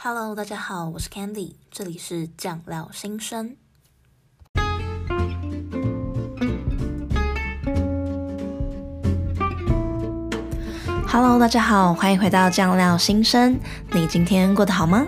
Hello，大家好，我是 Candy，这里是酱料新生。Hello，大家好，欢迎回到酱料新生。你今天过得好吗？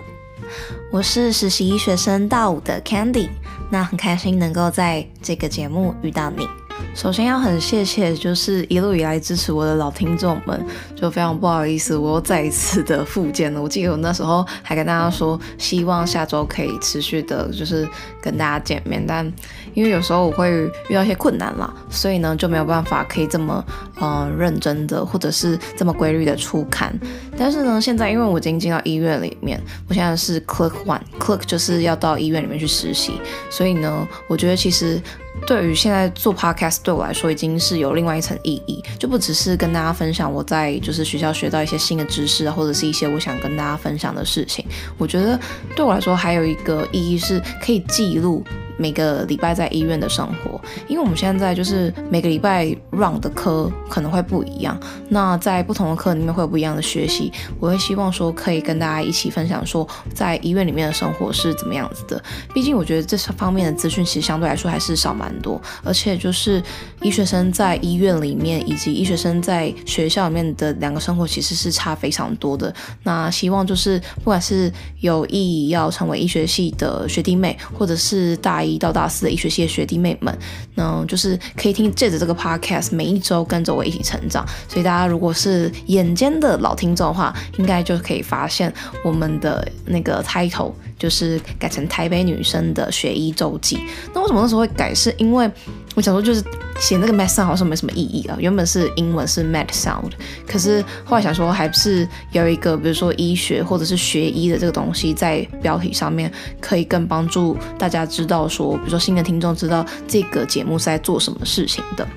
我是实习医学生大五的 Candy，那很开心能够在这个节目遇到你。首先要很谢谢，就是一路以来支持我的老听众们，就非常不好意思，我又再一次的复健了。我记得我那时候还跟大家说，希望下周可以持续的，就是跟大家见面，但因为有时候我会遇到一些困难啦，所以呢就没有办法可以这么呃认真的，或者是这么规律的出刊。但是呢，现在因为我已经进到医院里面，我现在是 Click One，Click 就是要到医院里面去实习，所以呢，我觉得其实。对于现在做 podcast 对我来说已经是有另外一层意义，就不只是跟大家分享我在就是学校学到一些新的知识，或者是一些我想跟大家分享的事情。我觉得对我来说还有一个意义是可以记录。每个礼拜在医院的生活，因为我们现在就是每个礼拜 run 的科可能会不一样，那在不同的课里面会有不一样的学习。我会希望说可以跟大家一起分享说，在医院里面的生活是怎么样子的。毕竟我觉得这方面的资讯其实相对来说还是少蛮多，而且就是医学生在医院里面以及医学生在学校里面的两个生活其实是差非常多的。那希望就是不管是有意要成为医学系的学弟妹，或者是大一。一到大四的医学系的学弟妹们，嗯，就是可以听借着这个 podcast，每一周跟着我一起成长。所以大家如果是眼尖的老听众的话，应该就可以发现我们的那个 title 就是改成台北女生的学医周记。那为什么那时候会改？是因为我想说就是。写那个 med sound 好像没什么意义啊，原本是英文是 med sound，可是后来想说还是有一个，比如说医学或者是学医的这个东西在标题上面，可以更帮助大家知道说，比如说新的听众知道这个节目是在做什么事情的。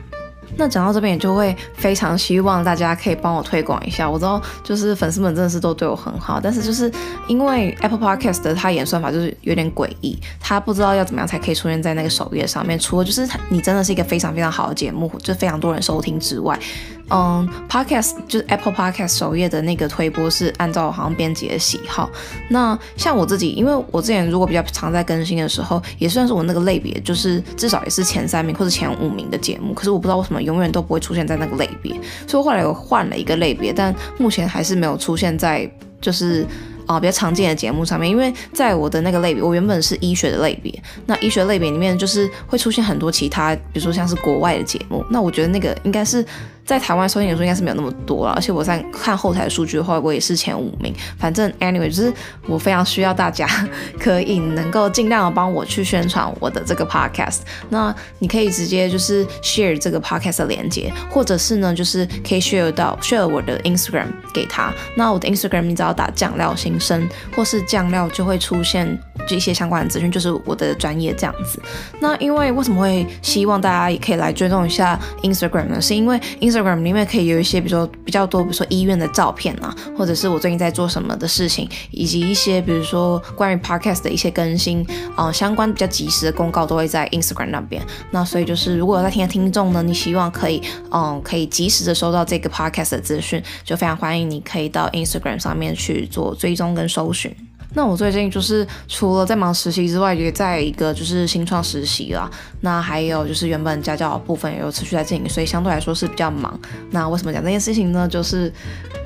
那讲到这边，也就会非常希望大家可以帮我推广一下。我知道，就是粉丝们真的是都对我很好，但是就是因为 Apple Podcast 的它演算法就是有点诡异，它不知道要怎么样才可以出现在那个首页上面。除了就是你真的是一个非常非常好的节目，就非常多人收听之外。嗯，Podcast 就是 Apple Podcast 首页的那个推播是按照好像编辑的喜好。那像我自己，因为我之前如果比较常在更新的时候，也算是我那个类别，就是至少也是前三名或者前五名的节目。可是我不知道为什么永远都不会出现在那个类别，所以后来我换了一个类别，但目前还是没有出现在就是啊、比较常见的节目上面。因为在我的那个类别，我原本是医学的类别，那医学类别里面就是会出现很多其他，比如说像是国外的节目。那我觉得那个应该是。在台湾收听的时候应该是没有那么多了，而且我在看后台数据的话，我也是前五名。反正 anyway，就是我非常需要大家 可以能够尽量的帮我去宣传我的这个 podcast。那你可以直接就是 share 这个 podcast 的连接，或者是呢，就是可以 share 到 share 我的 Instagram 给他。那我的 Instagram 你只要打酱料新生，或是酱料就会出现这些相关的资讯，就是我的专业这样子。那因为为什么会希望大家也可以来追踪一下 Instagram 呢？是因为 Instagram 里面可以有一些，比如说比较多，比如说医院的照片啊，或者是我最近在做什么的事情，以及一些比如说关于 Podcast 的一些更新啊、相关比较及时的公告都会在 Instagram 那边。那所以就是，如果在听的听众呢，你希望可以嗯可以及时的收到这个 Podcast 的资讯，就非常欢迎你可以到 Instagram 上面去做追踪跟搜寻。那我最近就是除了在忙实习之外，也在一个就是新创实习啦。那还有就是原本家教部分也有持续在进行，所以相对来说是比较忙。那为什么讲这件事情呢？就是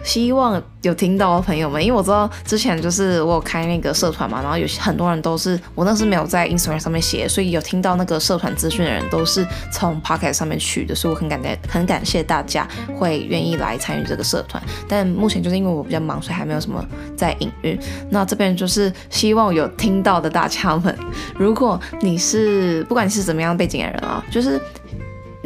希望有听到的朋友们，因为我知道之前就是我有开那个社团嘛，然后有很多人都是我那是没有在 Instagram 上面写，所以有听到那个社团资讯的人都是从 Pocket 上面去的，所以我很感谢很感谢大家会愿意来参与这个社团。但目前就是因为我比较忙，所以还没有什么在营运。那这边。就是希望有听到的大家们，如果你是不管你是怎么样背景的人啊，就是。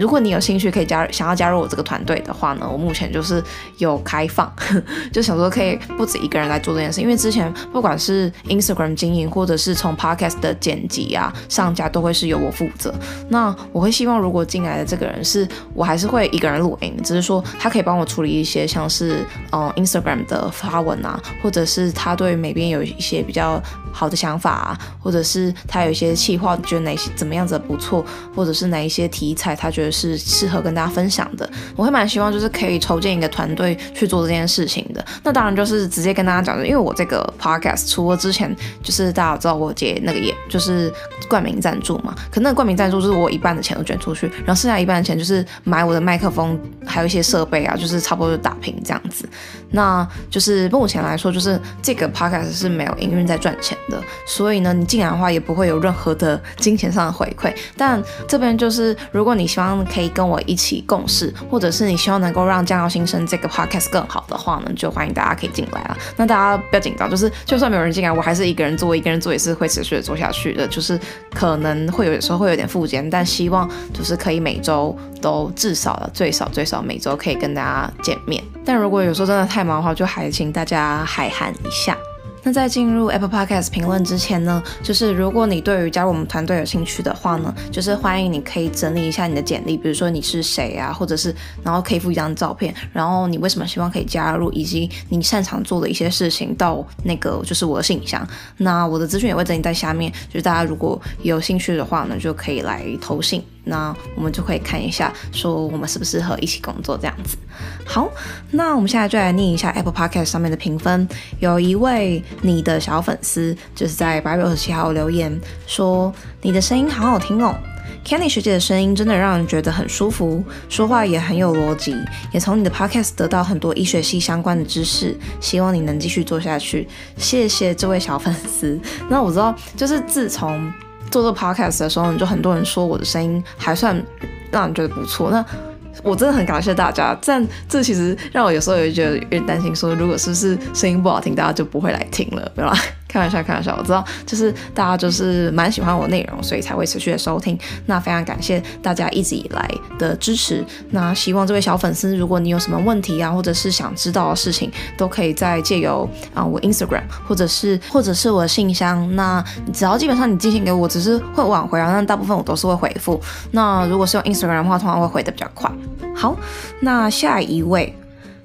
如果你有兴趣可以加，想要加入我这个团队的话呢，我目前就是有开放，就想说可以不止一个人来做这件事，因为之前不管是 Instagram 经营，或者是从 Podcast 的剪辑啊、上架，都会是由我负责。那我会希望，如果进来的这个人是我还是会一个人录音，只是说他可以帮我处理一些像是嗯 Instagram 的发文啊，或者是他对美编有一些比较好的想法啊，或者是他有一些企划，觉得哪些怎么样子不错，或者是哪一些题材他觉得。是适合跟大家分享的。我会蛮希望就是可以筹建一个团队去做这件事情的。那当然就是直接跟大家讲的，因为我这个 podcast 除了之前就是大家知道我接那个也就是冠名赞助嘛，可那个冠名赞助就是我一半的钱都捐出去，然后剩下一半的钱就是买我的麦克风，还有一些设备啊，就是差不多就打平这样子。那就是目前来说，就是这个 podcast 是没有营运在赚钱的，所以呢，你进来的话也不会有任何的金钱上的回馈。但这边就是，如果你希望可以跟我一起共事，或者是你希望能够让酱料新生这个 podcast 更好的话呢，就欢迎大家可以进来了。那大家不要紧张，就是就算没有人进来，我还是一个人做，一个人做也是会持续的做下去的。就是可能会有时候会有点负肩，但希望就是可以每周都至少的最少最少每周可以跟大家见面。但如果有时候真的太忙的话，就还请大家海涵一下。那在进入 Apple Podcast 评论之前呢，就是如果你对于加入我们团队有兴趣的话呢，就是欢迎你可以整理一下你的简历，比如说你是谁啊，或者是然后可以附一张照片，然后你为什么希望可以加入，以及你擅长做的一些事情到那个就是我的信箱。那我的资讯也会整理在下面，就是大家如果有兴趣的话呢，就可以来投信。那我们就可以看一下，说我们适不适合一起工作这样子。好，那我们现在就来念一下 Apple Podcast 上面的评分。有一位你的小粉丝就是在八月二十七号留言说：“你的声音好好听哦，Candy 学姐的声音真的让人觉得很舒服，说话也很有逻辑，也从你的 Podcast 得到很多医学系相关的知识。希望你能继续做下去。”谢谢这位小粉丝。那我知道，就是自从做这 podcast 的时候，你就很多人说我的声音还算让人觉得不错。那我真的很感谢大家，但这其实让我有时候也觉得有点担心，说如果是不是声音不好听，大家就不会来听了，对吧？开玩笑，开玩笑，我知道，就是大家就是蛮喜欢我内容，所以才会持续的收听。那非常感谢大家一直以来的支持。那希望这位小粉丝，如果你有什么问题啊，或者是想知道的事情，都可以再借由啊我 Instagram，或者是或者是我的信箱。那只要基本上你寄信给我，只是会晚回啊，那大部分我都是会回复。那如果是用 Instagram 的话，通常会回得比较快。好，那下一位。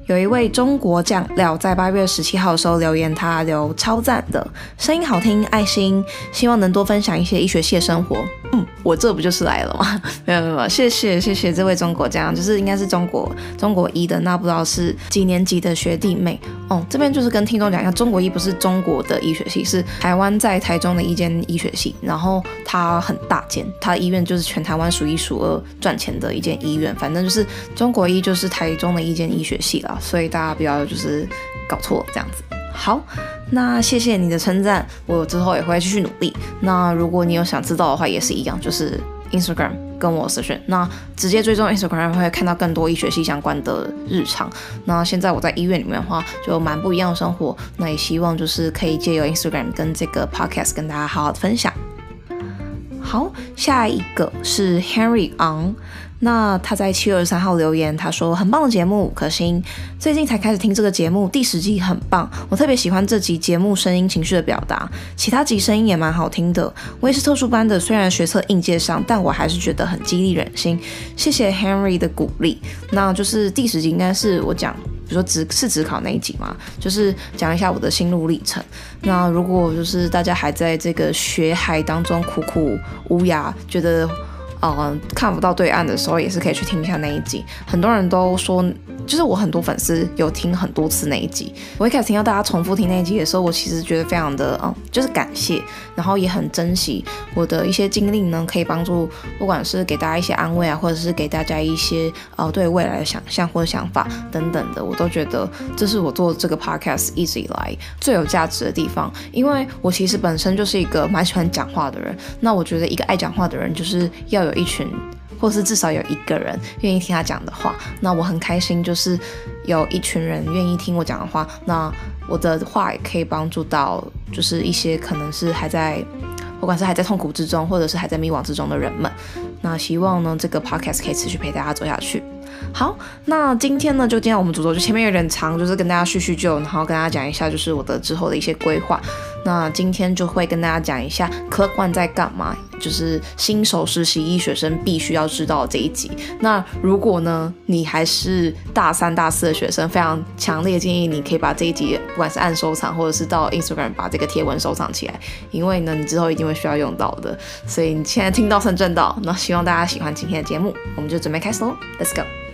有一位中国酱料在八月十七号的时候留言，他留超赞的声音好听，爱心，希望能多分享一些医学系的生活。嗯，我这不就是来了吗？没有没有，谢谢谢谢这位中国酱，就是应该是中国中国医的，那不知道是几年级的学弟妹哦。这边就是跟听众讲一下，中国医不是中国的医学系，是台湾在台中的一间医学系，然后它很大间，它医院就是全台湾数一数二赚钱的一间医院，反正就是中国医就是台中的一间医学系啦。所以大家不要就是搞错这样子。好，那谢谢你的称赞，我之后也会继续努力。那如果你有想知道的话，也是一样，就是 Instagram 跟我私讯。那直接追踪 Instagram 会看到更多医学系相关的日常。那现在我在医院里面的话，就蛮不一样的生活。那也希望就是可以借由 Instagram 跟这个 Podcast 跟大家好好的分享。好，下一个是 Henry Ang，。那他在七月二十三号留言，他说很棒的节目，五颗星。最近才开始听这个节目，第十集很棒，我特别喜欢这集节目声音情绪的表达，其他集声音也蛮好听的。我也是特殊班的，虽然学测应届上，但我还是觉得很激励人心。谢谢 Henry 的鼓励。那就是第十集应该是我讲，比如说只是只考那一集嘛，就是讲一下我的心路历程。那如果就是大家还在这个学海当中苦苦无涯，觉得。嗯，看不到对岸的时候，也是可以去听一下那一集。很多人都说，就是我很多粉丝有听很多次那一集。我一开始听到大家重复听那一集的时候，我其实觉得非常的嗯，就是感谢，然后也很珍惜我的一些经历呢，可以帮助不管是给大家一些安慰啊，或者是给大家一些呃对未来的想象或者想法等等的，我都觉得这是我做这个 podcast 一直以来最有价值的地方。因为我其实本身就是一个蛮喜欢讲话的人，那我觉得一个爱讲话的人就是要有一群，或是至少有一个人愿意听他讲的话，那我很开心。就是有一群人愿意听我讲的话，那我的话也可以帮助到，就是一些可能是还在，不管是还在痛苦之中，或者是还在迷惘之中的人们。那希望呢，这个 podcast 可以持续陪大家走下去。好，那今天呢，就今天我们主轴就前面有点长，就是跟大家叙叙旧，然后跟大家讲一下，就是我的之后的一些规划。那今天就会跟大家讲一下 Club One 在干嘛。就是新手实习医学生必须要知道这一集。那如果呢，你还是大三、大四的学生，非常强烈建议你可以把这一集，不管是按收藏，或者是到 Instagram 把这个贴文收藏起来，因为呢，你之后一定会需要用到的。所以你现在听到算正道，那希望大家喜欢今天的节目，我们就准备开始喽，Let's go。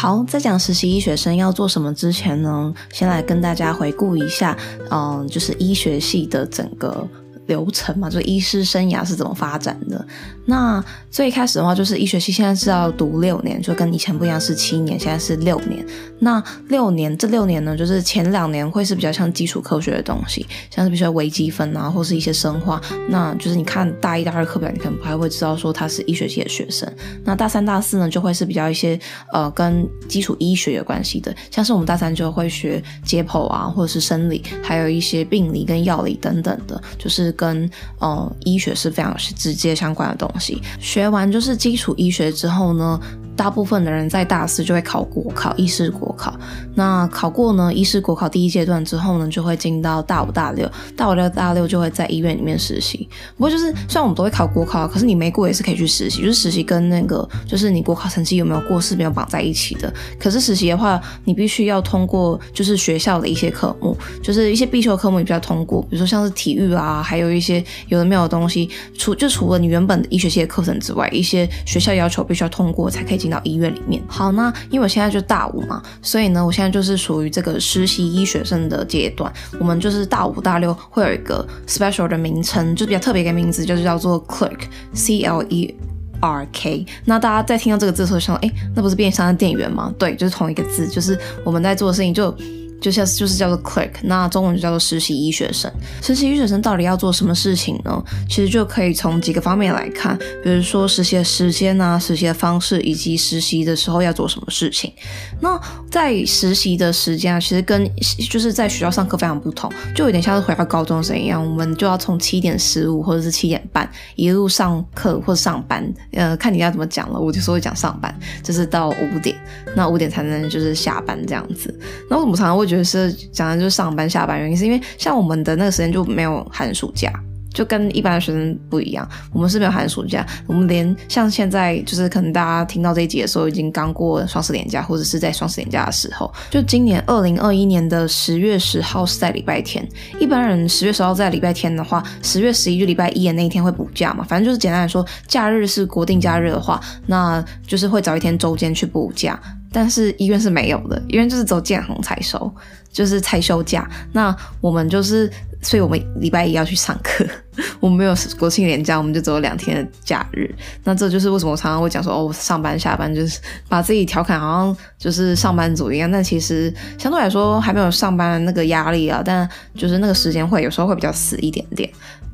好，在讲实习医学生要做什么之前呢，先来跟大家回顾一下，嗯，就是医学系的整个。流程嘛，就是医师生涯是怎么发展的？那最开始的话，就是医学系现在是要读六年，就跟以前不一样，是七年，现在是六年。那六年这六年呢，就是前两年会是比较像基础科学的东西，像是比如说微积分啊，或是一些生化。那就是你看大一、大二课表，你可能不太会知道说他是医学系的学生。那大三、大四呢，就会是比较一些呃跟基础医学有关系的，像是我们大三就会学解剖啊，或者是生理，还有一些病理跟药理等等的，就是。跟呃医学是非常直接相关的东西。学完就是基础医学之后呢，大部分的人在大四就会考国考，医师国考。那考过呢，医师国考第一阶段之后呢，就会进到大五、大六。大五、大六、大六就会在医院里面实习。不过就是虽然我们都会考国考，可是你没过也是可以去实习。就是实习跟那个就是你国考成绩有没有过是没有绑在一起的。可是实习的话，你必须要通过就是学校的一些科目，就是一些必修科目你必须要通过，比如说像是体育啊，还有一些有的没有的东西。除就除了你原本的医学系的课程之外，一些学校要求必须要通过才可以进。到医院里面。好，那因为我现在就大五嘛，所以呢，我现在就是属于这个实习医学生的阶段。我们就是大五、大六会有一个 special 的名称，就比较特别一个名字，就是叫做 clerk，C L E R K。那大家在听到这个字的时候，想到，哎，那不是便利商店店员吗？对，就是同一个字，就是我们在做的事情就。就像就是叫做 clerk，那中文就叫做实习医学生。实习医学生到底要做什么事情呢？其实就可以从几个方面来看，比如说实习的时间啊、实习的方式，以及实习的时候要做什么事情。那在实习的时间啊，其实跟就是在学校上课非常不同，就有点像是回到高中生一样，我们就要从七点十五或者是七点半一路上课或者上班，呃，看你要怎么讲了，我就说会讲上班，就是到五点，那五点才能就是下班这样子。那我们常常会。觉得是讲的就是上班下班原因，是因为像我们的那个时间就没有寒暑假，就跟一般的学生不一样。我们是没有寒暑假，我们连像现在就是可能大家听到这一集的时候，已经刚过双十连假，或者是在双十连假的时候，就今年二零二一年的十月十号是在礼拜天。一般人十月十号在礼拜天的话，十月十一就礼拜一的那一天会补假嘛。反正就是简单来说，假日是国定假日的话，那就是会找一天周间去补假。但是医院是没有的，医院就是走见红才收，就是才休假。那我们就是，所以我们礼拜一要去上课，我们没有国庆连假，我们就只有两天的假日。那这就是为什么我常常会讲说，哦，上班下班就是把自己调侃好像就是上班族一样。但其实相对来说还没有上班的那个压力啊，但就是那个时间会有时候会比较死一点点。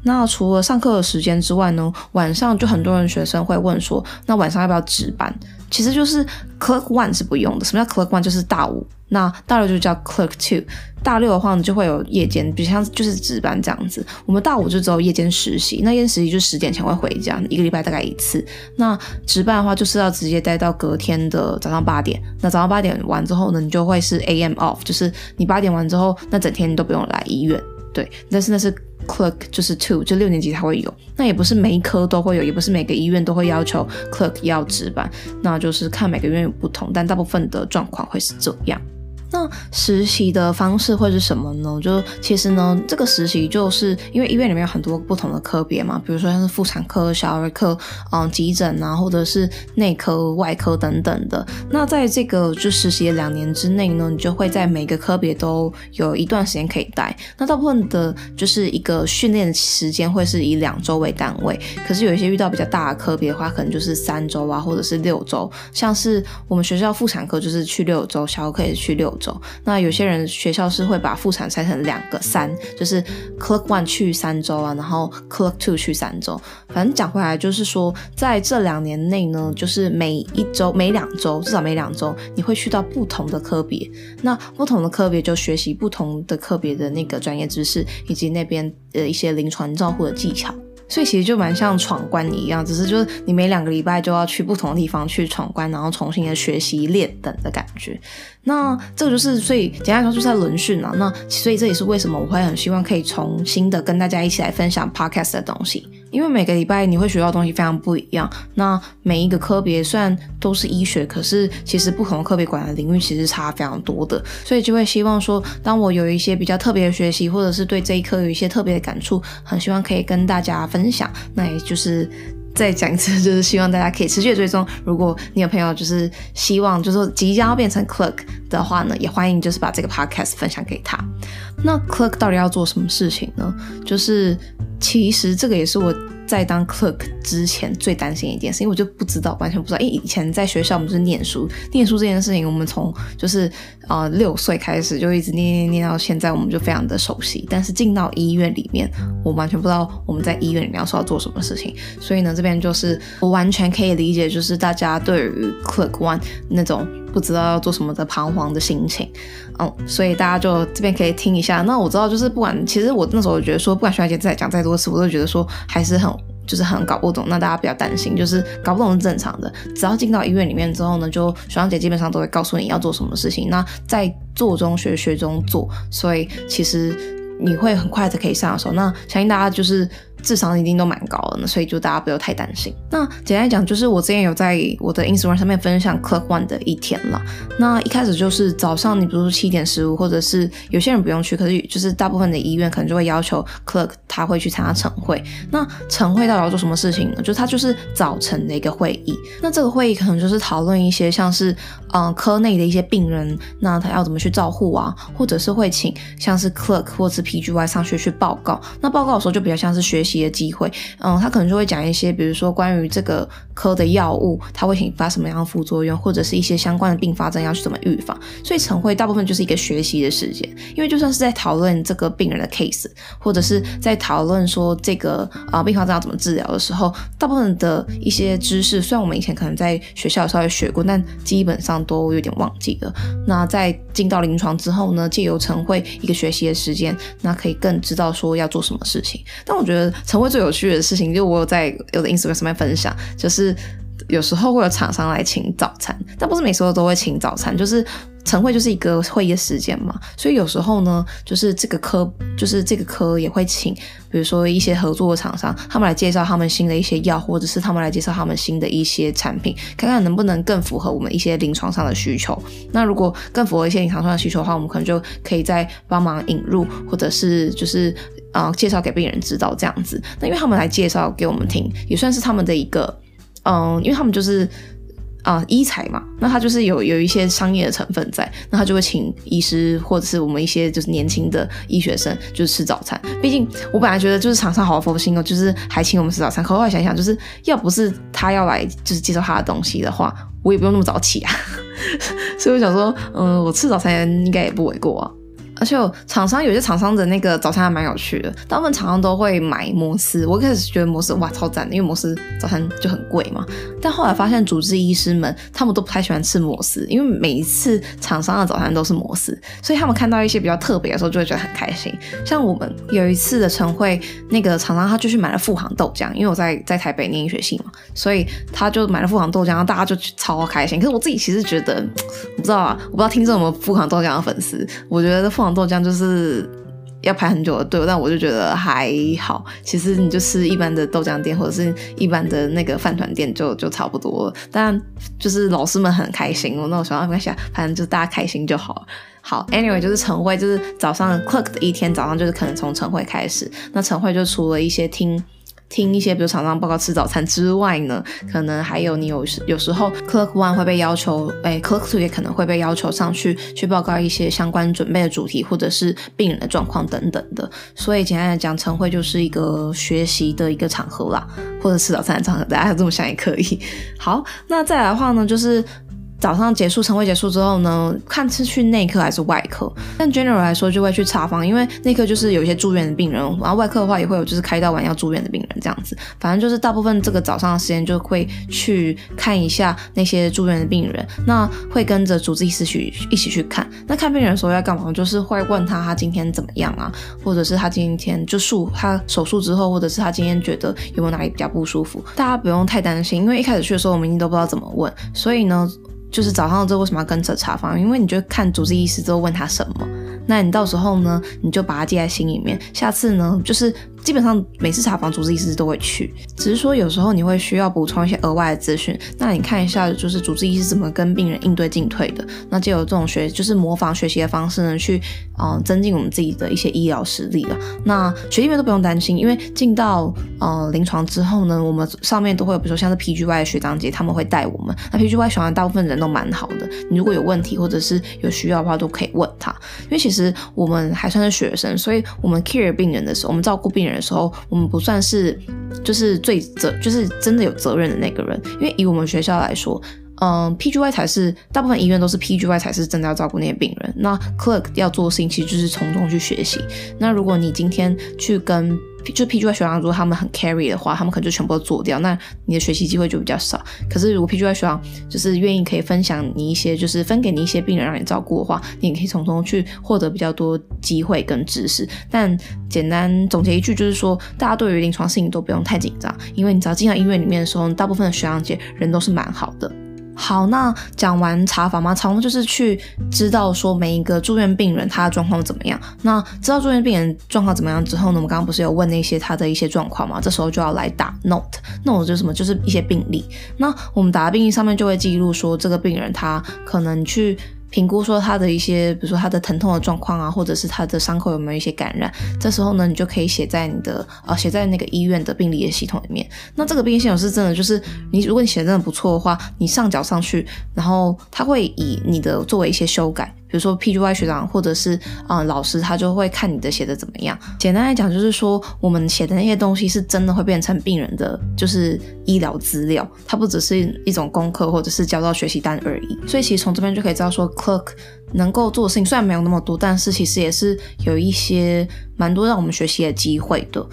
那除了上课的时间之外呢，晚上就很多人学生会问说，那晚上要不要值班？其实就是 clerk one 是不用的。什么叫 clerk one？就是大五，那大六就叫 clerk two。大六的话呢，就会有夜间，比如像就是值班这样子。我们大五就只有夜间实习，那夜间实习就十点前会回家，一个礼拜大概一次。那值班的话，就是要直接待到隔天的早上八点。那早上八点完之后呢，你就会是 AM off，就是你八点完之后，那整天你都不用来医院。对，但是那是 clerk 就是 two，就六年级才会有。那也不是每一科都会有，也不是每个医院都会要求 clerk 要值班，那就是看每个医院有不同，但大部分的状况会是这样。那实习的方式会是什么呢？就其实呢，这个实习就是因为医院里面有很多不同的科别嘛，比如说像是妇产科、小儿科、嗯，急诊啊，或者是内科、外科等等的。那在这个就实习的两年之内呢，你就会在每个科别都有一段时间可以待。那大部分的就是一个训练时间会是以两周为单位，可是有一些遇到比较大的科别的话，可能就是三周啊，或者是六周。像是我们学校妇产科就是去六周，小儿科也是去六周。那有些人学校是会把妇产拆成两个三，就是 clerk one 去三周啊，然后 clerk two 去三周。反正讲回来就是说，在这两年内呢，就是每一周、每两周，至少每两周，你会去到不同的科别。那不同的科别就学习不同的科别的那个专业知识，以及那边的一些临床照护的技巧。所以其实就蛮像闯关一样，只是就是你每两个礼拜就要去不同的地方去闯关，然后重新的学习练等的感觉。那这个就是，所以简单来说就是在轮训啊。那所以这也是为什么我会很希望可以重新的跟大家一起来分享 podcast 的东西，因为每个礼拜你会学到东西非常不一样。那每一个科别虽然都是医学，可是其实不同的科别管的领域其实差非常多的，所以就会希望说，当我有一些比较特别的学习，或者是对这一科有一些特别的感触，很希望可以跟大家分享。那也就是。再讲一次，就是希望大家可以持续追踪。如果你有朋友就是希望，就是即将要变成 clerk 的话呢，也欢迎就是把这个 podcast 分享给他。那 clerk 到底要做什么事情呢？就是其实这个也是我。在当 clerk 之前最担心一件事，因为我就不知道，完全不知道。因为以前在学校我们是念书，念书这件事情，我们从就是呃六岁开始就一直念念念到现在，我们就非常的熟悉。但是进到医院里面，我完全不知道我们在医院里面要说要做什么事情。所以呢，这边就是我完全可以理解，就是大家对于 clerk one 那种不知道要做什么的彷徨的心情。嗯，所以大家就这边可以听一下。那我知道，就是不管，其实我那时候觉得说，不管学长姐再讲再多次，我都觉得说还是很就是很搞不懂。那大家不要担心，就是搞不懂是正常的。只要进到医院里面之后呢，就学长姐基本上都会告诉你要做什么事情。那在做中学，学中做，所以其实你会很快的可以上手。那相信大家就是。智商一定都蛮高的，所以就大家不要太担心。那简单讲，就是我之前有在我的 Instagram 上面分享 Clerk One 的一天了。那一开始就是早上，你比如说七点十五，或者是有些人不用去，可是就是大部分的医院可能就会要求 Clerk 他会去参加晨会。那晨会到底要做什么事情呢？就是他就是早晨的一个会议。那这个会议可能就是讨论一些像是嗯、呃、科内的一些病人，那他要怎么去照护啊，或者是会请像是 Clerk 或者是 PGY 上学去报告。那报告的时候就比较像是学习。的机会，嗯，他可能就会讲一些，比如说关于这个科的药物，它会引发什么样的副作用，或者是一些相关的并发症要去怎么预防。所以晨会大部分就是一个学习的时间，因为就算是在讨论这个病人的 case，或者是在讨论说这个啊并发症要怎么治疗的时候，大部分的一些知识，虽然我们以前可能在学校稍微学过，但基本上都有点忘记了。那在进到临床之后呢，借由晨会一个学习的时间，那可以更知道说要做什么事情。但我觉得。晨会最有趣的事情，就我有在有的 Instagram 上面分享，就是是有时候会有厂商来请早餐，但不是每时候都会请早餐，就是晨会就是一个会议的时间嘛，所以有时候呢，就是这个科，就是这个科也会请，比如说一些合作的厂商，他们来介绍他们新的一些药，或者是他们来介绍他们新的一些产品，看看能不能更符合我们一些临床上的需求。那如果更符合一些临床上的需求的话，我们可能就可以再帮忙引入，或者是就是。啊、介绍给病人知道这样子，那因为他们来介绍给我们听，也算是他们的一个，嗯、因为他们就是啊、医材嘛，那他就是有有一些商业的成分在，那他就会请医师或者是我们一些就是年轻的医学生就是吃早餐。毕竟我本来觉得就是厂商好佛心哦，就是还请我们吃早餐，可后来想想，就是要不是他要来就是介绍他的东西的话，我也不用那么早起啊。所以我想说，嗯，我吃早餐应该也不为过啊。而且厂商有些厂商的那个早餐还蛮有趣的，大部分厂商都会买摩斯。我一开始觉得摩斯哇超赞的，因为摩斯早餐就很贵嘛。但后来发现主治医师们他们都不太喜欢吃摩斯，因为每一次厂商的早餐都是摩斯，所以他们看到一些比较特别的时候就会觉得很开心。像我们有一次的晨会，那个厂商他就去买了富航豆浆，因为我在在台北念医学系嘛，所以他就买了富航豆浆，然后大家就超开心。可是我自己其实觉得，我不知道啊，我不知道听众有没有富航豆浆的粉丝，我觉得富黄豆浆就是要排很久的队，但我就觉得还好。其实你就吃一般的豆浆店或者是一般的那个饭团店就就差不多了。但就是老师们很开心，我那我想没关系，反正就大家开心就好。好，anyway 就是晨会，就是早上 clerk 的一天早上就是可能从晨会开始。那晨会就除了一些听。听一些，比如厂商报告吃早餐之外呢，可能还有你有时有时候 clerk one 会被要求，哎，clerk two 也可能会被要求上去去报告一些相关准备的主题或者是病人的状况等等的。所以简单来讲，晨会就是一个学习的一个场合啦，或者吃早餐的场合，大家这么想也可以。好，那再来的话呢，就是。早上结束晨会结束之后呢，看是去内科还是外科。但 general 来说就会去查房，因为内科就是有一些住院的病人，然后外科的话也会有就是开刀完要住院的病人这样子。反正就是大部分这个早上的时间就会去看一下那些住院的病人，那会跟着主治医师去一起去看。那看病人的时候要干嘛？就是会问他他今天怎么样啊，或者是他今天就术他手术之后，或者是他今天觉得有没有哪里比较不舒服。大家不用太担心，因为一开始去的时候我们一定都不知道怎么问，所以呢。就是早上之后为什么要跟着查房？因为你就看主治医师之后问他什么，那你到时候呢，你就把它记在心里面。下次呢，就是。基本上每次查房，主治医师都会去，只是说有时候你会需要补充一些额外的资讯。那你看一下，就是主治医师怎么跟病人应对进退的。那就有这种学，就是模仿学习的方式呢，去嗯增进我们自己的一些医疗实力了。那学弟妹都不用担心，因为进到呃临床之后呢，我们上面都会有，比如说像是 PGY 的学长姐，他们会带我们。那 PGY 学长大部分人都蛮好的，你如果有问题或者是有需要的话，都可以问他。因为其实我们还算是学生，所以我们 care 病人的时候，我们照顾病人的时候，我们不算是就是最责，就是真的有责任的那个人，因为以我们学校来说，嗯，PGY 才是大部分医院都是 PGY 才是真的要照顾那些病人，那 Clerk 要做的事情其实就是从中去学习。那如果你今天去跟就 PGY 学长如果他们很 carry 的话，他们可能就全部都做掉，那你的学习机会就比较少。可是如果 PGY 学长就是愿意可以分享你一些，就是分给你一些病人让你照顾的话，你也可以从中去获得比较多机会跟知识。但简单总结一句就是说，大家对于临床事情都不用太紧张，因为你只要进到医院里面的时候，大部分的学长姐人都是蛮好的。好，那讲完查房嘛，查房就是去知道说每一个住院病人他的状况怎么样。那知道住院病人状况怎么样之后呢，我们刚刚不是有问那些他的一些状况吗？这时候就要来打 note，note 就是什么？就是一些病例。那我们打的病历上面就会记录说这个病人他可能去。评估说他的一些，比如说他的疼痛的状况啊，或者是他的伤口有没有一些感染，这时候呢，你就可以写在你的呃写在那个医院的病历的系统里面。那这个病历系统是真的，就是你如果你写的真的不错的话，你上缴上去，然后他会以你的作为一些修改。比如说 PGY 学长或者是嗯、老师，他就会看你的写的怎么样。简单来讲，就是说我们写的那些东西是真的会变成病人的就是医疗资料，它不只是一种功课或者是交到学习单而已。所以其实从这边就可以知道说，Clerk 能够做的事情虽然没有那么多，但是其实也是有一些蛮多让我们学习的机会的。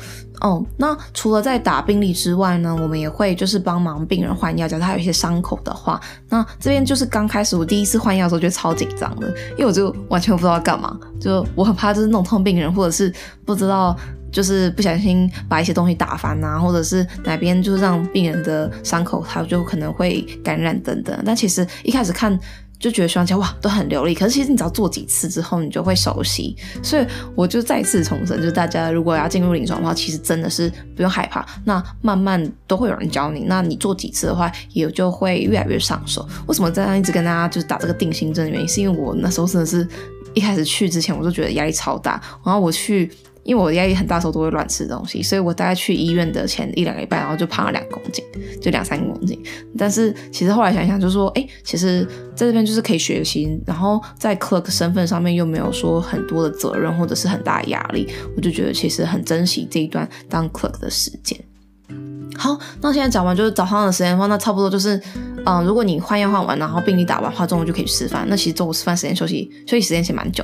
哦，那除了在打病历之外呢，我们也会就是帮忙病人换药，假如他有一些伤口的话，那这边就是刚开始我第一次换药的时候就超紧张的，因为我就完全不知道干嘛，就我很怕就是弄痛病人，或者是不知道就是不小心把一些东西打翻啊，或者是哪边就是让病人的伤口他就可能会感染等等，但其实一开始看。就觉得学长姐哇都很流利，可是其实你只要做几次之后，你就会熟悉。所以我就再次重申，就是大家如果要进入临床的话，其实真的是不用害怕，那慢慢都会有人教你。那你做几次的话，也就会越来越上手。为什么这样一直跟大家就是打这个定心针的原因，是因为我那时候真的是一开始去之前，我就觉得压力超大，然后我去。因为我压力很大的时候都会乱吃东西，所以我大概去医院的前一两个礼拜，然后就胖了两公斤，就两三公斤。但是其实后来想想，就是说，哎，其实在这边就是可以学习，然后在 clerk 身份上面又没有说很多的责任或者是很大的压力，我就觉得其实很珍惜这一段当 clerk 的时间。好，那现在讲完就是早上的时间的话，那差不多就是，嗯、如果你换药换完，然后病历打完的话，中午就可以吃饭。那其实中午吃饭时间休息休息时间其实蛮久。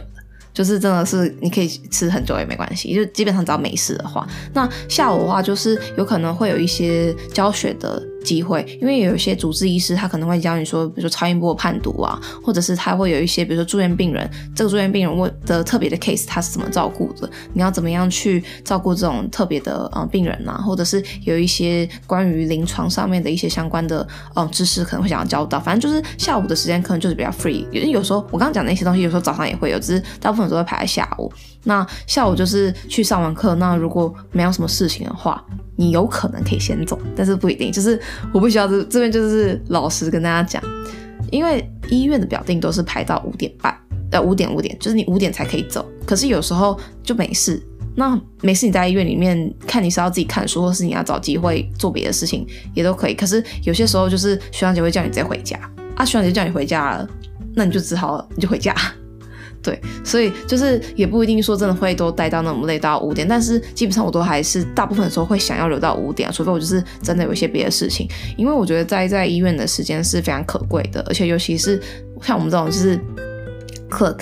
就是真的是你可以吃很久也没关系，就基本上只要没事的话，那下午的话就是有可能会有一些教学的机会，因为有一些主治医师他可能会教你说，比如说超音波判读啊，或者是他会有一些，比如说住院病人，这个住院病人问的特别的 case，他是怎么照顾的，你要怎么样去照顾这种特别的呃病人啊，或者是有一些关于临床上面的一些相关的呃知识可能会想要教到，反正就是下午的时间可能就是比较 free，因为有时候我刚刚讲的那些东西，有时候早上也会有，只是大部分。都会排在下午，那下午就是去上完课。那如果没有什么事情的话，你有可能可以先走，但是不一定。就是我不需要这这边就是老实跟大家讲，因为医院的表定都是排到五点半，呃五点五点，就是你五点才可以走。可是有时候就没事，那没事你在医院里面看你是要自己看书，或是你要找机会做别的事情也都可以。可是有些时候就是学长姐会叫你直接回家啊，学长姐叫你回家了，那你就只好你就回家。对，所以就是也不一定说真的会都待到那么累到五点，但是基本上我都还是大部分的时候会想要留到五点，除非我就是真的有一些别的事情，因为我觉得待在医院的时间是非常可贵的，而且尤其是像我们这种就是 clerk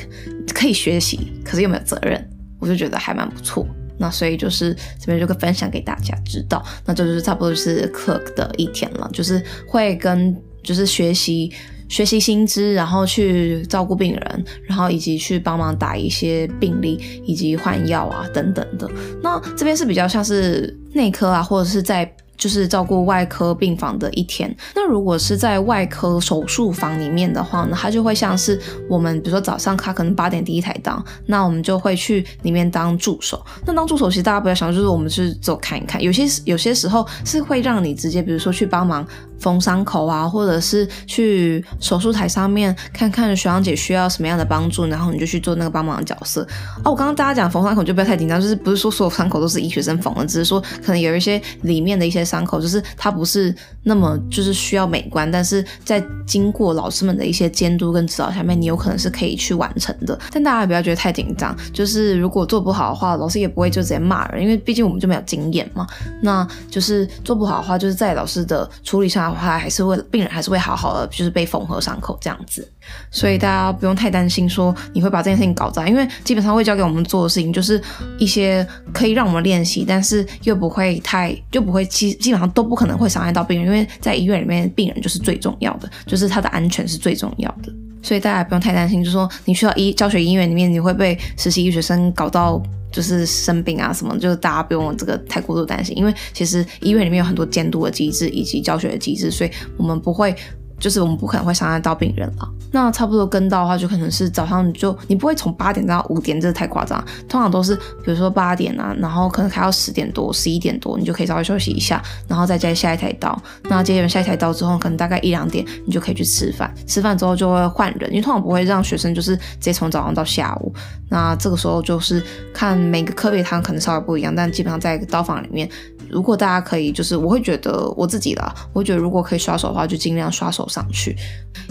可以学习，可是又没有责任，我就觉得还蛮不错。那所以就是这边就分享给大家知道，那这就是差不多就是 clerk 的一天了，就是会跟就是学习。学习新知，然后去照顾病人，然后以及去帮忙打一些病例，以及换药啊等等的。那这边是比较像是内科啊，或者是在。就是照顾外科病房的一天。那如果是在外科手术房里面的话呢，它就会像是我们，比如说早上他可能八点第一台当，那我们就会去里面当助手。那当助手其实大家不要想，就是我们是走看一看，有些有些时候是会让你直接，比如说去帮忙缝伤口啊，或者是去手术台上面看看学长姐需要什么样的帮助，然后你就去做那个帮忙的角色。哦，我刚刚大家讲缝伤口就不要太紧张，就是不是说所有伤口都是医学生缝的，只是说可能有一些里面的一些。伤口就是它不是那么就是需要美观，但是在经过老师们的一些监督跟指导下面，你有可能是可以去完成的。但大家不要觉得太紧张，就是如果做不好的话，老师也不会就直接骂人，因为毕竟我们就没有经验嘛。那就是做不好的话，就是在老师的处理上的话，还是会病人还是会好好的，就是被缝合伤口这样子。所以大家不用太担心说你会把这件事情搞砸，因为基本上会交给我们做的事情就是一些可以让我们练习，但是又不会太就不会基基本上都不可能会伤害到病人，因为在医院里面病人就是最重要的，就是他的安全是最重要的，所以大家不用太担心，就是说你去到医教学医院里面你会被实习医学生搞到就是生病啊什么，就是大家不用这个太过度担心，因为其实医院里面有很多监督的机制以及教学的机制，所以我们不会。就是我们不可能会伤害到病人了。那差不多跟到的话，就可能是早上就你不会从八点到五点，这太夸张。通常都是比如说八点啊，然后可能开到十点多、十一点多，你就可以稍微休息一下，然后再接下一台刀。那接完下一台刀之后，可能大概一两点，你就可以去吃饭。吃饭之后就会换人，因为通常不会让学生就是直接从早上到下午。那这个时候就是看每个科别他可能稍微不一样，但基本上在一个刀房里面。如果大家可以，就是我会觉得我自己啦，我觉得如果可以刷手的话，就尽量刷手上去，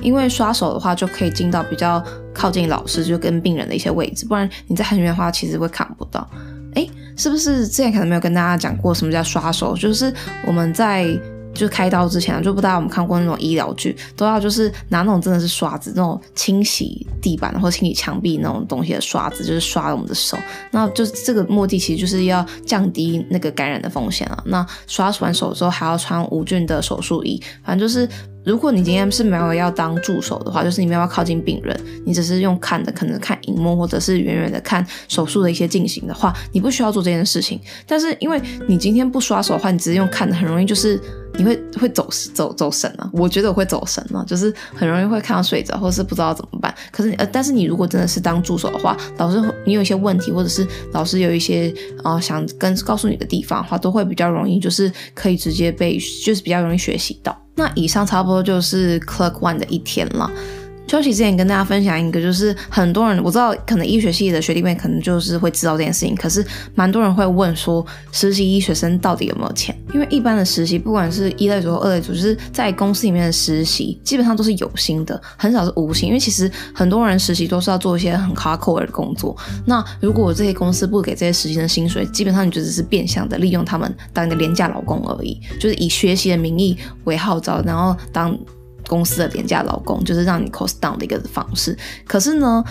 因为刷手的话就可以进到比较靠近老师，就跟病人的一些位置，不然你在很远的话，其实会看不到。哎，是不是之前可能没有跟大家讲过什么叫刷手？就是我们在。就开刀之前啊，就不知道我们看过那种医疗剧，都要就是拿那种真的是刷子，那种清洗地板或清洗墙壁那种东西的刷子，就是刷我们的手。那就是这个目的其实就是要降低那个感染的风险啊。那刷完手之后还要穿无菌的手术衣，反正就是。如果你今天是没有要当助手的话，就是你没有要靠近病人，你只是用看的，可能看荧幕或者是远远的看手术的一些进行的话，你不需要做这件事情。但是因为你今天不刷手的话，你只是用看的，很容易就是你会会走走走神啊。我觉得我会走神啊，就是很容易会看到睡着，或者是不知道怎么办。可是呃，但是你如果真的是当助手的话，老师你有一些问题，或者是老师有一些呃想跟告诉你的地方的话，都会比较容易，就是可以直接被，就是比较容易学习到。那以上差不多就是 Clerk One 的一天了。休息之前跟大家分享一个，就是很多人我知道，可能医学系的学弟妹可能就是会知道这件事情，可是蛮多人会问说，实习医学生到底有没有钱？因为一般的实习，不管是一类组或二类组，就是在公司里面的实习，基本上都是有薪的，很少是无薪。因为其实很多人实习都是要做一些很 hardcore 的工作。那如果这些公司不给这些实习生薪水，基本上你就只是变相的利用他们当一个廉价劳工而已，就是以学习的名义为号召，然后当。公司的廉价劳工就是让你 cost down 的一个方式，可是呢，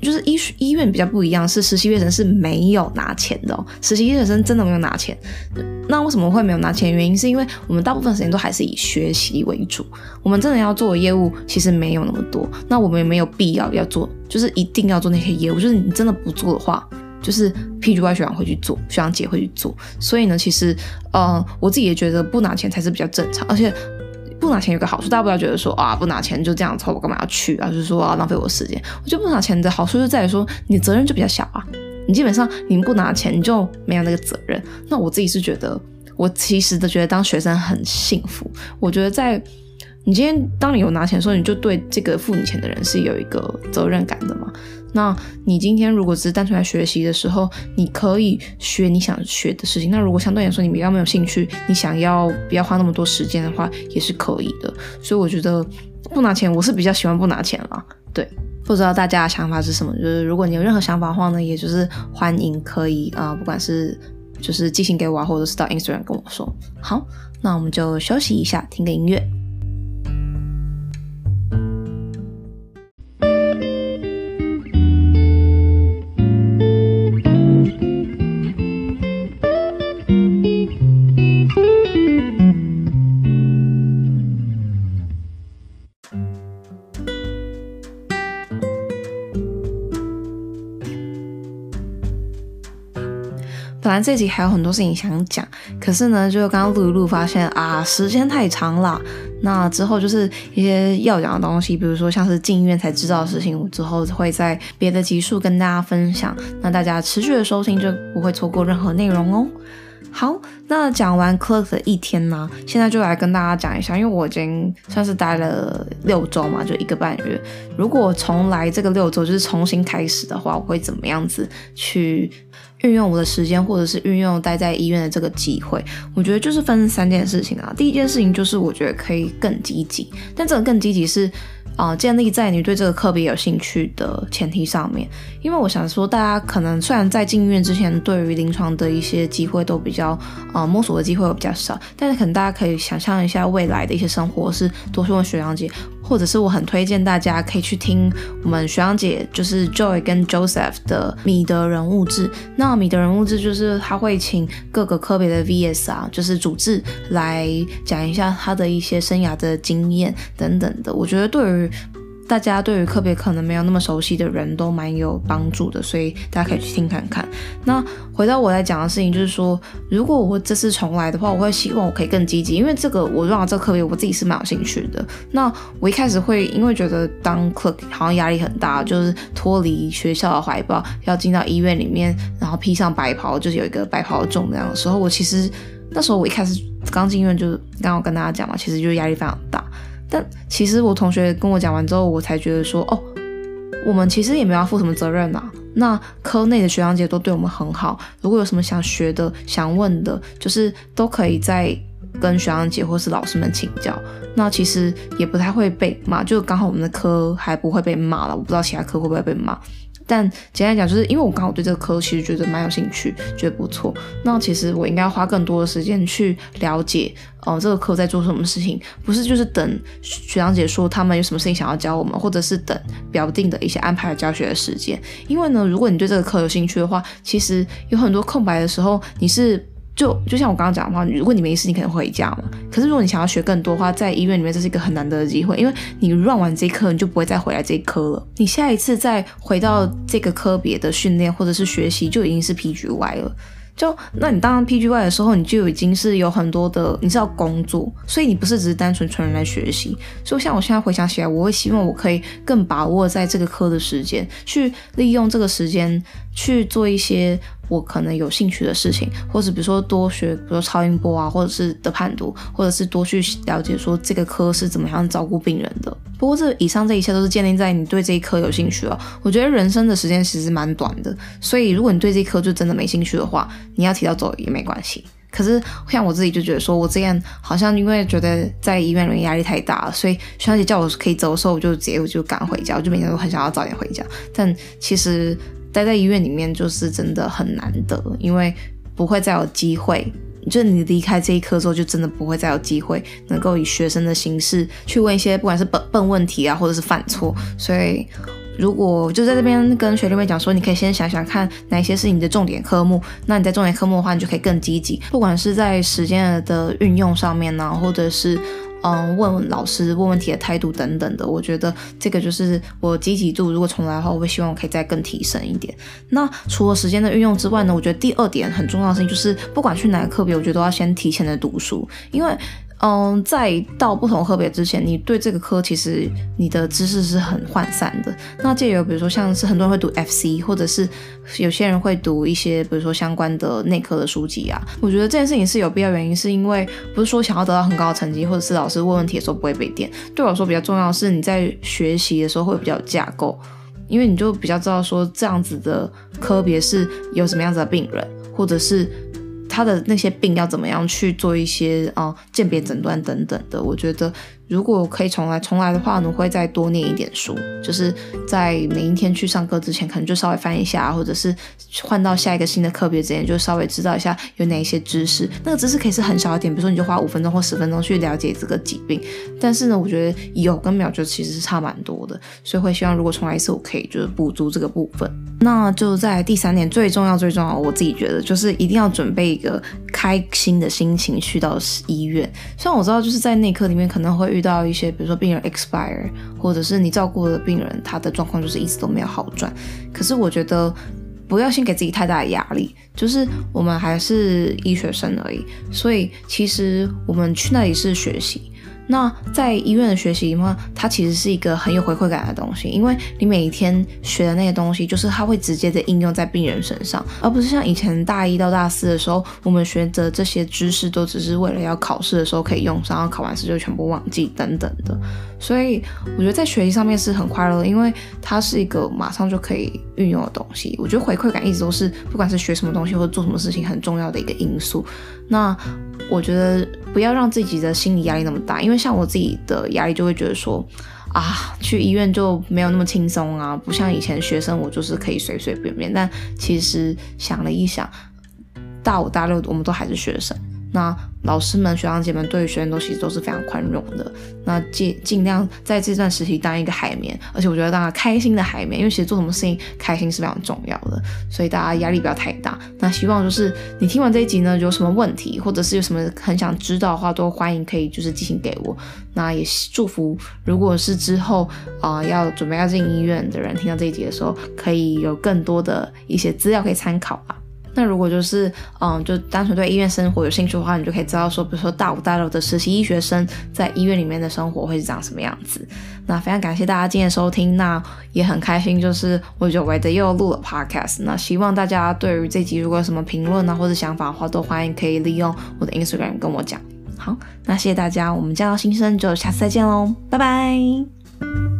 就是医医院比较不一样，是实习医生是没有拿钱的哦。实习医生真的没有拿钱，那为什么会没有拿钱？原因是因为我们大部分时间都还是以学习为主，我们真的要做的业务其实没有那么多，那我们也没有必要要做，就是一定要做那些业务。就是你真的不做的话，就是 PGY 学长会去做，学长姐会去做。所以呢，其实呃，我自己也觉得不拿钱才是比较正常，而且。不拿钱有个好处，大家不要觉得说啊，不拿钱就这样凑，我干嘛要去啊？就是说啊，浪费我时间。我觉得不拿钱的好处就在于说，你责任就比较小啊。你基本上你不拿钱，你就没有那个责任。那我自己是觉得，我其实的觉得当学生很幸福。我觉得在你今天当你有拿钱的时候，你就对这个付你钱的人是有一个责任感的嘛。那你今天如果只是单纯来学习的时候，你可以学你想学的事情。那如果相对来说你比较没有兴趣，你想要不要花那么多时间的话，也是可以的。所以我觉得不拿钱，我是比较喜欢不拿钱啦。对，不知道大家的想法是什么？就是如果你有任何想法的话呢，也就是欢迎可以啊、不管是就是寄信给我，或者是到 Instagram 跟我说。好，那我们就休息一下，听个音乐。这集还有很多事情想讲，可是呢，就刚刚录一录，发现啊，时间太长了。那之后就是一些要讲的东西，比如说像是进医院才知道的事情，我之后会在别的集数跟大家分享。那大家持续的收听就不会错过任何内容哦。好，那讲完 Clerk 的一天呢，现在就来跟大家讲一下，因为我已经算是待了六周嘛，就一个半月。如果重来这个六周，就是重新开始的话，我会怎么样子去运用我的时间，或者是运用待在医院的这个机会？我觉得就是分三件事情啊。第一件事情就是我觉得可以更积极，但这个更积极是。啊、建立在你对这个科别有兴趣的前提上面，因为我想说，大家可能虽然在进医院之前，对于临床的一些机会都比较，呃，摸索的机会会比较少，但是可能大家可以想象一下未来的一些生活是多去问学长姐。或者是我很推荐大家可以去听我们学长姐，就是 Joy 跟 Joseph 的米德人物志。那米德人物志就是他会请各个科别的 VS 啊，就是主治来讲一下他的一些生涯的经验等等的。我觉得对于大家对于科别可能没有那么熟悉的人都蛮有帮助的，所以大家可以去听看看。那回到我来讲的事情，就是说，如果我这次重来的话，我会希望我可以更积极，因为这个我让这个科别我自己是蛮有兴趣的。那我一开始会因为觉得当 clerk 好像压力很大，就是脱离学校的怀抱，要进到医院里面，然后披上白袍，就是有一个白袍的重量的时候，我其实那时候我一开始刚进医院，就是刚刚跟大家讲嘛，其实就压力非常大。但其实我同学跟我讲完之后，我才觉得说，哦，我们其实也没有要负什么责任呐。那科内的学长姐都对我们很好，如果有什么想学的、想问的，就是都可以再跟学长姐或是老师们请教。那其实也不太会被骂，就刚好我们的科还不会被骂了。我不知道其他科会不会被骂。但简单讲，就是因为我刚好对这个科其实觉得蛮有兴趣，觉得不错。那其实我应该花更多的时间去了解，哦、这个科在做什么事情，不是就是等学长姐说他们有什么事情想要教我们，或者是等表定的一些安排的教学的时间。因为呢，如果你对这个课有兴趣的话，其实有很多空白的时候，你是。就就像我刚刚讲的话，如果你没事，你可能回家嘛。可是如果你想要学更多的话，在医院里面这是一个很难得的机会，因为你乱完这一科，你就不会再回来这一科了。你下一次再回到这个科别的训练或者是学习，就已经是 PGY 了。就那你当 PGY 的时候，你就已经是有很多的，你知道工作，所以你不是只是单纯纯人来学习。所以像我现在回想起来，我会希望我可以更把握在这个科的时间，去利用这个时间去做一些。我可能有兴趣的事情，或者比如说多学，比如说超音波啊，或者是的判读，或者是多去了解说这个科是怎么样照顾病人的。不过这以上这一切都是建立在你对这一科有兴趣哦。我觉得人生的时间其实蛮短的，所以如果你对这一科就真的没兴趣的话，你要提早走也没关系。可是像我自己就觉得说，我这样好像因为觉得在医院里面压力太大了，所以学长姐叫我可以走的时候，我就直接我就赶回家，我就每天都很想要早点回家。但其实。待在医院里面就是真的很难得，因为不会再有机会，就你离开这一科之后，就真的不会再有机会能够以学生的形式去问一些不管是笨笨问题啊，或者是犯错。所以，如果就在这边跟学弟妹讲说，你可以先想想看哪些是你的重点科目，那你在重点科目的话，你就可以更积极，不管是在时间的运用上面呢、或者是。嗯，问问老师问问题的态度等等的，我觉得这个就是我积极度。如果重来的话，我会希望我可以再更提升一点。那除了时间的运用之外呢，我觉得第二点很重要的事情就是，不管去哪个课别，我觉得都要先提前的读书，因为。嗯，在到不同科别之前，你对这个科其实你的知识是很涣散的。那借由比如说像是很多人会读 FC，或者是有些人会读一些比如说相关的内科的书籍啊。我觉得这件事情是有必要，原因是因为不是说想要得到很高的成绩，或者是老师问问题的时候不会被电。对我来说比较重要的是你在学习的时候会比较有架构，因为你就比较知道说这样子的科别是有什么样子的病人，或者是。他的那些病要怎么样去做一些啊鉴别诊断等等的，我觉得如果可以重来重来的话呢，会再多念一点书，就是在每一天去上课之前，可能就稍微翻一下，或者是换到下一个新的课别之前，就稍微知道一下有哪一些知识。那个知识可以是很少一点，比如说你就花五分钟或十分钟去了解这个疾病。但是呢，我觉得有跟没有就其实是差蛮多的，所以会希望如果重来一次，我可以就是补足这个部分。那就在第三点，最重要最重要，我自己觉得就是一定要准备一个开心的心情去到医院。虽然我知道就是在内科里面可能会遇。遇到一些，比如说病人 expire，或者是你照顾的病人，他的状况就是一直都没有好转。可是我觉得不要先给自己太大的压力，就是我们还是医学生而已，所以其实我们去那里是学习。那在医院的学习嘛，它其实是一个很有回馈感的东西，因为你每一天学的那些东西，就是它会直接的应用在病人身上，而不是像以前大一到大四的时候，我们学的这些知识都只是为了要考试的时候可以用上，然后考完试就全部忘记等等的。所以我觉得在学习上面是很快乐的，因为它是一个马上就可以运用的东西。我觉得回馈感一直都是不管是学什么东西或者做什么事情很重要的一个因素。那我觉得不要让自己的心理压力那么大，因为像我自己的压力就会觉得说，啊，去医院就没有那么轻松啊，不像以前学生我就是可以随随便便。但其实想了一想，大五大六我们都还是学生。那老师们、学长姐们对于学生都其实都是非常宽容的。那尽尽量在这段时期当一个海绵，而且我觉得当个开心的海绵，因为其实做什么事情开心是非常重要的。所以大家压力不要太大。那希望就是你听完这一集呢，有什么问题或者是有什么很想知道的话，都欢迎可以就是寄信给我。那也祝福，如果是之后啊、要准备要进医院的人，听到这一集的时候，可以有更多的一些资料可以参考吧。那如果就是嗯，就单纯对医院生活有兴趣的话，你就可以知道说，比如说大五大六的实习医学生在医院里面的生活会是长什么样子。那非常感谢大家今天收听，那也很开心，就是我久违的又录了 podcast。那希望大家对于这集如果有什么评论啊或者想法的话，都欢迎可以利用我的 Instagram 跟我讲。好，那谢谢大家，我们见到新生就下次再见喽，拜拜。